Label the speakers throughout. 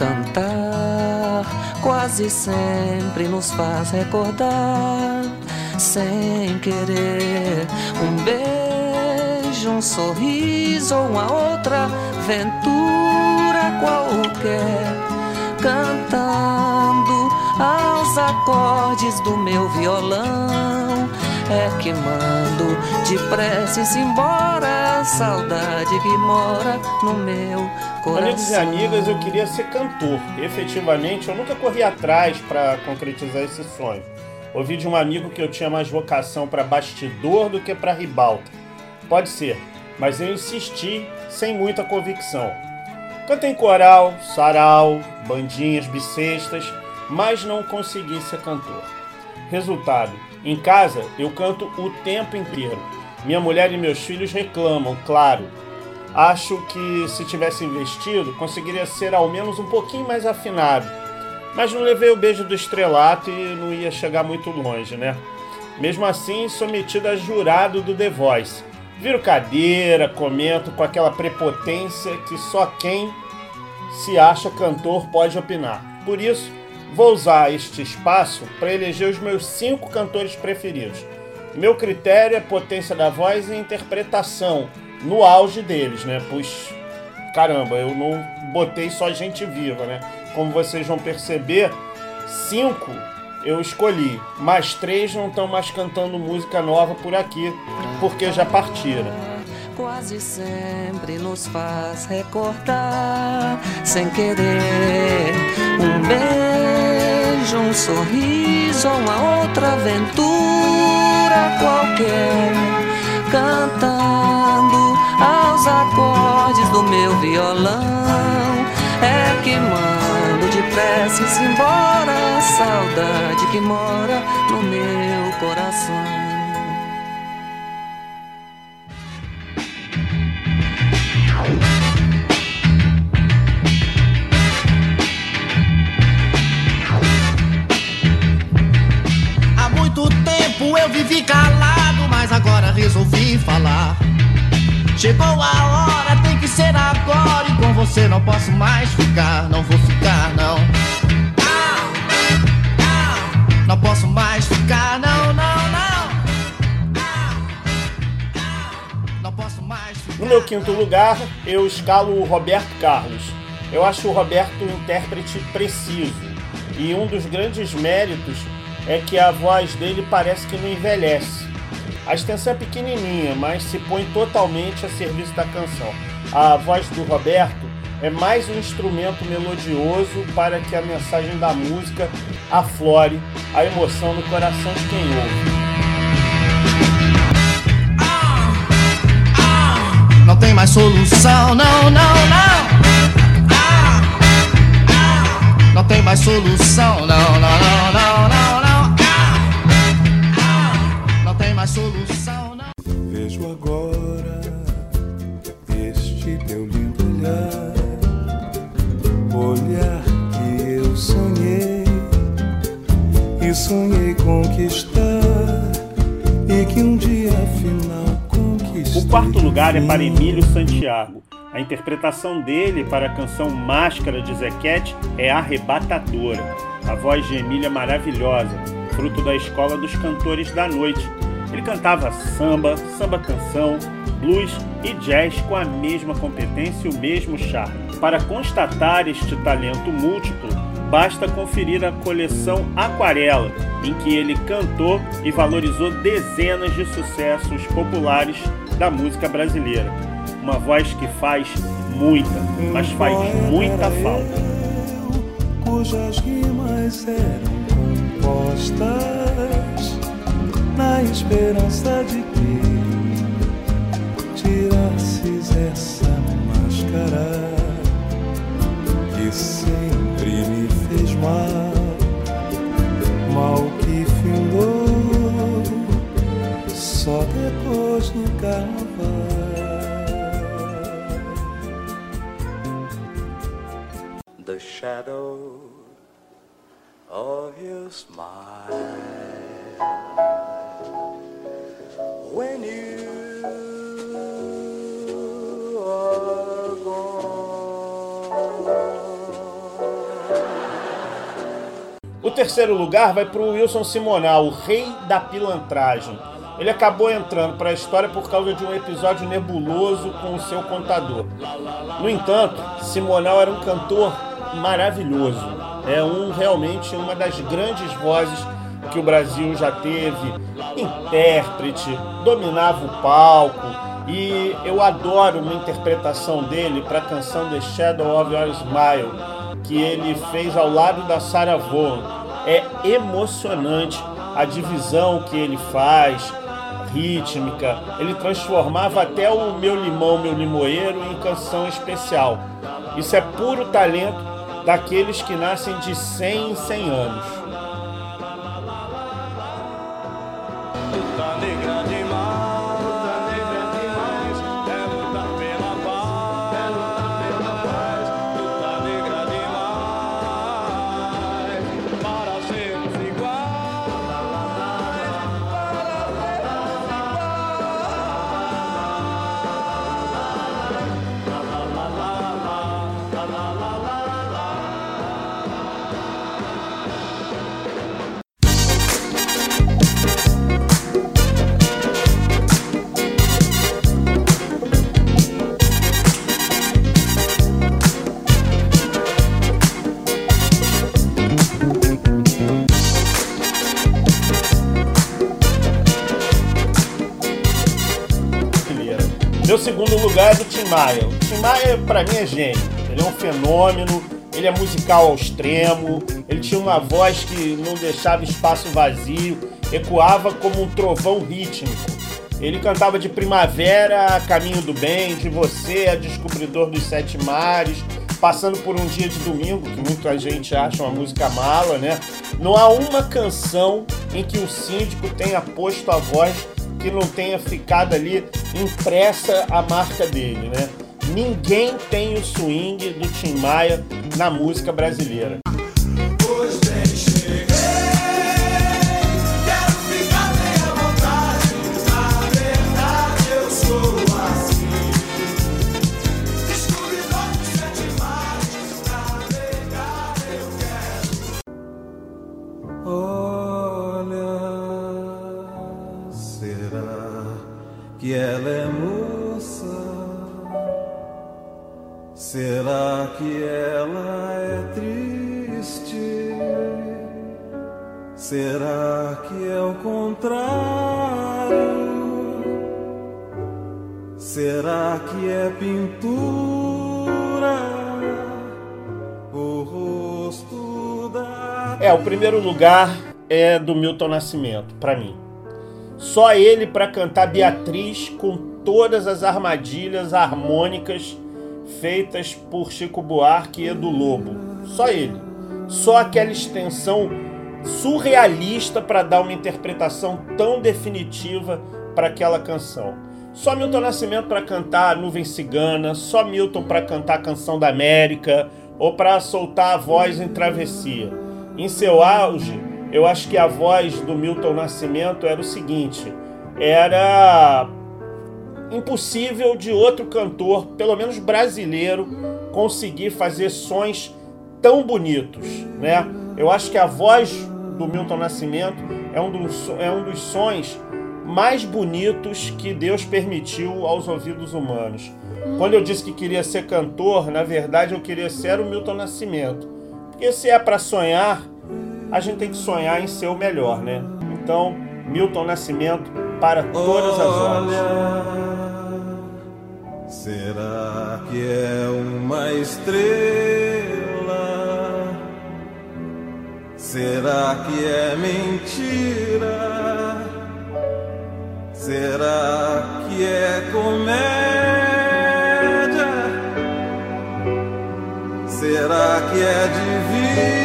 Speaker 1: Cantar quase sempre nos faz recordar, sem querer, um beijo, um sorriso ou uma outra aventura qualquer. Cantando aos acordes do meu violão é que mando depressa embora a saudade que mora no meu coração.
Speaker 2: Amigos e amigas, eu queria ser cantor. Efetivamente, eu nunca corri atrás para concretizar esse sonho. Ouvi de um amigo que eu tinha mais vocação para bastidor do que para ribalta. Pode ser, mas eu insisti sem muita convicção. Cantei coral, sarau, bandinhas, bissextas, mas não consegui ser cantor. Resultado, em casa, eu canto o tempo inteiro. Minha mulher e meus filhos reclamam, claro. Acho que se tivesse investido, conseguiria ser ao menos um pouquinho mais afinado. Mas não levei o beijo do estrelato e não ia chegar muito longe, né? Mesmo assim, sou metido a jurado do The Voice. Viro cadeira, comento com aquela prepotência que só quem se acha cantor pode opinar. Por isso, Vou usar este espaço para eleger os meus cinco cantores preferidos. Meu critério é potência da voz e interpretação no auge deles, né? Pois, caramba, eu não botei só gente viva, né? Como vocês vão perceber, cinco eu escolhi, mas três não estão mais cantando música nova por aqui, porque já partiram
Speaker 1: quase sempre nos faz recordar, sem querer, um beijo, um sorriso, uma outra aventura qualquer, cantando aos acordes do meu violão. É que mando depressa embora a saudade que mora no meu coração.
Speaker 3: Resolvi falar. Chegou a hora, tem que ser agora. E com você não posso mais ficar, não vou ficar, não. Não posso mais ficar, não, não, não. Não posso mais ficar.
Speaker 2: No meu quinto lugar, eu escalo o Roberto Carlos. Eu acho o Roberto um intérprete preciso. E um dos grandes méritos é que a voz dele parece que não envelhece. A extensão é pequenininha, mas se põe totalmente a serviço da canção. A voz do Roberto é mais um instrumento melodioso para que a mensagem da música aflore a emoção no coração de quem ouve.
Speaker 3: Não tem mais solução, não, não, não. Não tem mais solução, não, não, não, não,
Speaker 4: sonhei conquistar e que um dia conquistei.
Speaker 2: O quarto lugar é para Emílio Santiago. A interpretação dele para a canção Máscara de Zequete é arrebatadora. A voz de Emília é maravilhosa, fruto da escola dos cantores da noite, ele cantava samba, samba canção, blues e jazz com a mesma competência e o mesmo charme. Para constatar este talento múltiplo, basta conferir a coleção Aquarela, em que ele cantou e valorizou dezenas de sucessos populares da música brasileira. Uma voz que faz muita, mas faz muita falta.
Speaker 4: Cujas rimas eram compostas na esperança de que tirasses essa máscara que mal, que findou só depois do carnaval.
Speaker 1: The shadow of your smile when you
Speaker 2: terceiro lugar vai para o Wilson Simonal, o rei da pilantragem. Ele acabou entrando para a história por causa de um episódio nebuloso com o seu contador. No entanto, Simonal era um cantor maravilhoso. É um realmente uma das grandes vozes que o Brasil já teve, intérprete, dominava o palco, e eu adoro uma interpretação dele para a canção The Shadow of Your Smile, que ele fez ao lado da Sarah Vaughan. É emocionante a divisão que ele faz, rítmica. Ele transformava até o Meu Limão, Meu Limoeiro em canção especial. Isso é puro talento daqueles que nascem de 100 em 100 anos. Lugar do Tim Maia. O Tim Maia, pra mim, é gênio. Ele é um fenômeno, ele é musical ao extremo, ele tinha uma voz que não deixava espaço vazio, ecoava como um trovão rítmico. Ele cantava de primavera a Caminho do Bem, de Você a Descobridor dos Sete Mares, passando por um dia de domingo, que muita gente acha uma música mala, né? Não há uma canção em que o síndico tenha posto a voz que não tenha ficado ali impressa a marca dele, né? Ninguém tem o swing do Tim Maia na música brasileira.
Speaker 4: Que ela é triste? Será que é o contrário? Será que é pintura? O rosto da.
Speaker 2: É, o primeiro lugar é do Milton Nascimento, para mim. Só ele para cantar Beatriz com todas as armadilhas harmônicas feitas por Chico Buarque e Edu Lobo. Só ele. Só aquela extensão surrealista para dar uma interpretação tão definitiva para aquela canção. Só Milton Nascimento para cantar Nuvem Cigana, só Milton para cantar a Canção da América ou para soltar a voz em Travessia. Em seu auge, eu acho que a voz do Milton Nascimento era o seguinte: era impossível de outro cantor, pelo menos brasileiro, conseguir fazer sons tão bonitos, né? Eu acho que a voz do Milton Nascimento é um dos, é um dos sons mais bonitos que Deus permitiu aos ouvidos humanos. Quando eu disse que queria ser cantor, na verdade eu queria ser o Milton Nascimento. Porque se é para sonhar, a gente tem que sonhar em ser o melhor, né? Então, Milton Nascimento para todas as horas.
Speaker 4: Será que é uma estrela? Será que é mentira? Será que é comédia? Será que é divina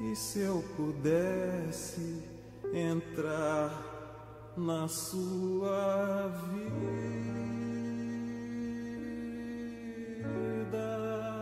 Speaker 4: E se eu pudesse entrar na sua vida.